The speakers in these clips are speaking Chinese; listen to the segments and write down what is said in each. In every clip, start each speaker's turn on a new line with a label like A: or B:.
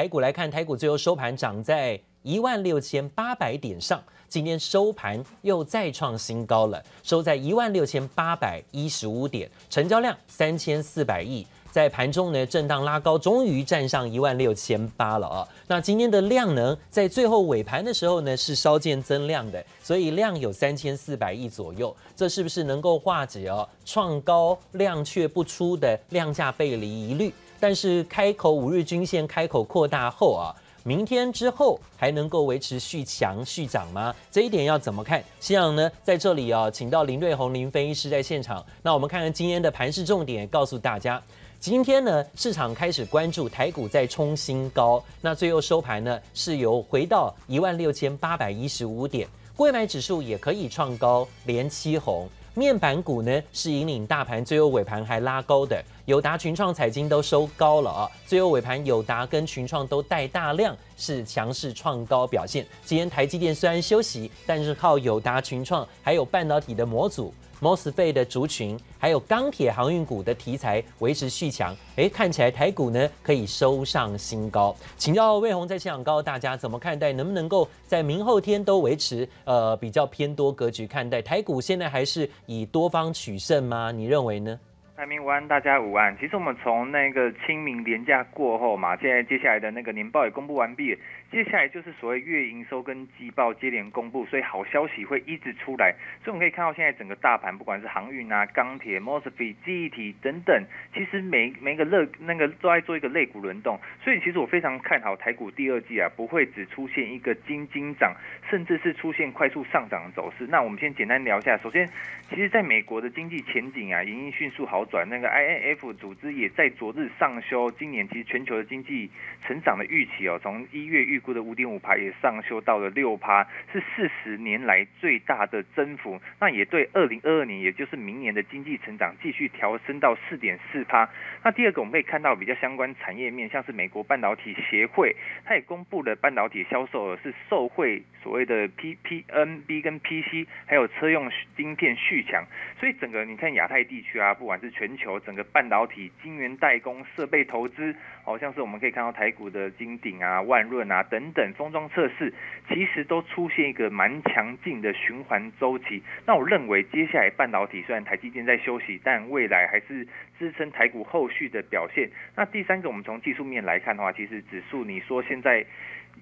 A: 台股来看，台股最后收盘涨在一万六千八百点上，今天收盘又再创新高了，收在一万六千八百一十五点，成交量三千四百亿。在盘中呢，震荡拉高，终于站上一万六千八了啊！那今天的量能在最后尾盘的时候呢，是稍见增量的，所以量有三千四百亿左右，这是不是能够化解哦创高量却不出的量价背离疑虑？但是开口五日均线开口扩大后啊，明天之后还能够维持续强续涨吗？这一点要怎么看？希望呢在这里啊，请到林瑞红林分析师在现场，那我们看看今天的盘势重点，告诉大家。今天呢，市场开始关注台股在冲新高，那最后收盘呢是由回到一万六千八百一十五点，柜买指数也可以创高，连七红。面板股呢是引领大盘，最后尾盘还拉高的，友达、群创、彩晶都收高了啊，最后尾盘友达跟群创都带大量，是强势创高表现。今天台积电虽然休息，但是靠友达、群创还有半导体的模组。MOSFET 的族群，还有钢铁航运股的题材维持续强，哎，看起来台股呢可以收上新高。请教魏红在现场告诉大家怎么看待，能不能够在明后天都维持呃比较偏多格局看待台股？现在还是以多方取胜吗？你认为呢？
B: 台铭午安，大家午安。其实我们从那个清明连假过后嘛，现在接下来的那个年报也公布完毕，接下来就是所谓月营收跟季报接连公布，所以好消息会一直出来。所以我们可以看到现在整个大盘，不管是航运啊、钢铁、m o s f e、记忆体等等，其实每每个乐那个都在做一个肋骨轮动。所以其实我非常看好台股第二季啊，不会只出现一个金金涨，甚至是出现快速上涨的走势。那我们先简单聊一下，首先，其实在美国的经济前景啊，营运迅速好。转那个 INF 组织也在昨日上修今年其实全球的经济成长的预期哦，从一月预估的五点五趴也上修到了六趴，是四十年来最大的增幅。那也对二零二二年，也就是明年的经济成长继续调升到四点四趴。那第二个我们可以看到比较相关产业面，像是美国半导体协会，它也公布了半导体销售额是受惠所谓的 P P N B 跟 P C，还有车用晶片续强。所以整个你看亚太地区啊，不管是全球整个半导体晶圆代工设备投资，好像是我们可以看到台股的金鼎啊、万润啊等等封装测试，其实都出现一个蛮强劲的循环周期。那我认为接下来半导体虽然台积电在休息，但未来还是支撑台股后续的表现。那第三个，我们从技术面来看的话，其实指数你说现在。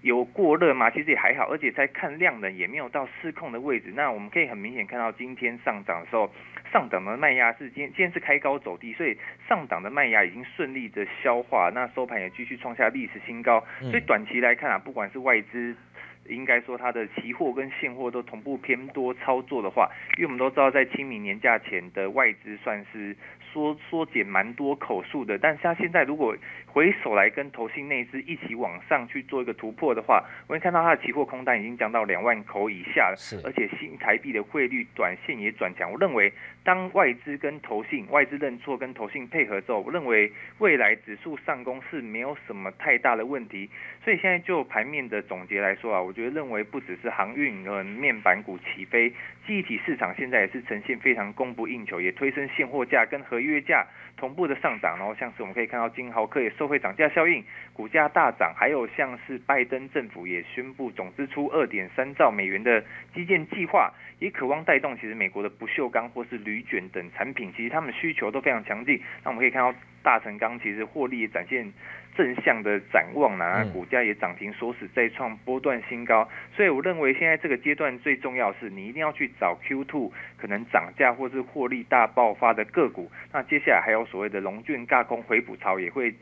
B: 有过热吗？其实也还好，而且在看量能也没有到失控的位置。那我们可以很明显看到，今天上涨的时候，上档的卖压是今天今天是开高走低，所以上档的卖压已经顺利的消化，那收盘也继续创下历史新高。所以短期来看啊，不管是外资。应该说，它的期货跟现货都同步偏多操作的话，因为我们都知道，在清明年假前的外资算是缩缩减蛮多口数的，但是它现在如果回首来跟投信内资一起往上去做一个突破的话，我会看到它的期货空单已经降到两万口以下了，是，而且新台币的汇率短线也转强。我认为，当外资跟投信外资认错跟投信配合之后，我认为未来指数上攻是没有什么太大的问题。所以现在就盘面的总结来说啊，我。觉得认为不只是航运和面板股起飞，记忆体市场现在也是呈现非常供不应求，也推升现货价跟合约价同步的上涨。然后像是我们可以看到金豪科也受惠涨价效应，股价大涨。还有像是拜登政府也宣布总支出二点三兆美元的基建计划，也渴望带动其实美国的不锈钢或是铝卷等产品，其实他们需求都非常强劲。那我们可以看到大成钢其实获利也展现。正向的展望呢，股价也涨停锁死，再创波段新高。所以我认为现在这个阶段最重要是，你一定要去找 Q2 可能涨价或是获利大爆发的个股。那接下来还有所谓的龙卷轧空回补潮也会。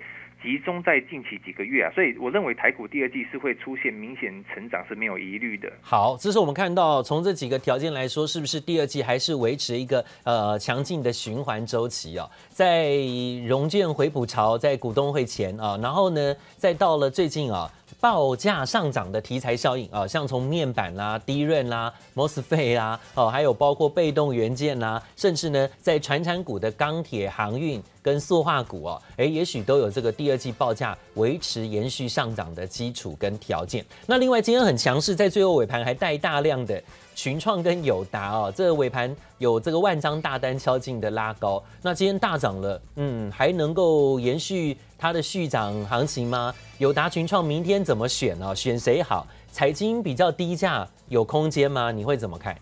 B: 集中在近期几个月啊，所以我认为台股第二季是会出现明显成长是没有疑虑的。
A: 好，这是我们看到从这几个条件来说，是不是第二季还是维持一个呃强劲的循环周期啊？在融券回补潮，在股东会前啊，然后呢，再到了最近啊。报价上涨的题材效应啊，像从面板啦、低润啦、MOSFET 啦，哦，还有包括被动元件啦，甚至呢，在传产股的钢铁、航运跟塑化股哦，哎，也许都有这个第二季报价维持延续上涨的基础跟条件。那另外今天很强势，在最后尾盘还带大量的群创跟友达哦，这个尾盘有这个万张大单敲进的拉高。那今天大涨了，嗯，还能够延续它的续涨行情吗？友达群创明天怎么选呢？选谁好？财经比较低价，有空间吗？你会怎么看？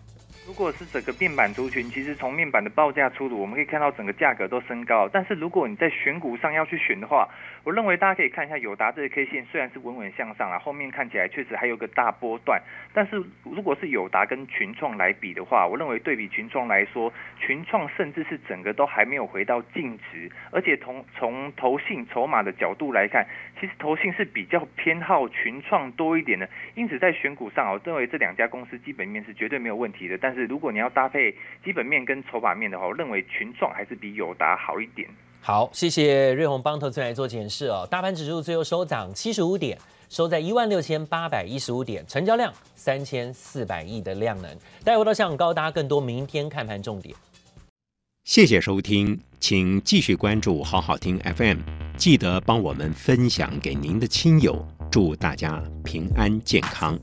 B: 如果是整个面板族群，其实从面板的报价出炉，我们可以看到整个价格都升高。但是如果你在选股上要去选的话，我认为大家可以看一下友达这个 K 线，虽然是稳稳向上啊，后面看起来确实还有个大波段。但是如果是友达跟群创来比的话，我认为对比群创来说，群创甚至是整个都还没有回到净值，而且从从投信筹码的角度来看，其实投信是比较偏好群创多一点的。因此在选股上，我认为这两家公司基本面是绝对没有问题的。但是如果你要搭配基本面跟筹码面的话，我认为群创还是比友达好一点。
A: 好，谢谢瑞鸿帮投资人来做解释哦。大盘指数最后收涨七十五点，收在一万六千八百一十五点，成交量三千四百亿的量能。待会到香港高达更多明天看盘重点。
C: 谢谢收听，请继续关注好好听 FM，记得帮我们分享给您的亲友，祝大家平安健康。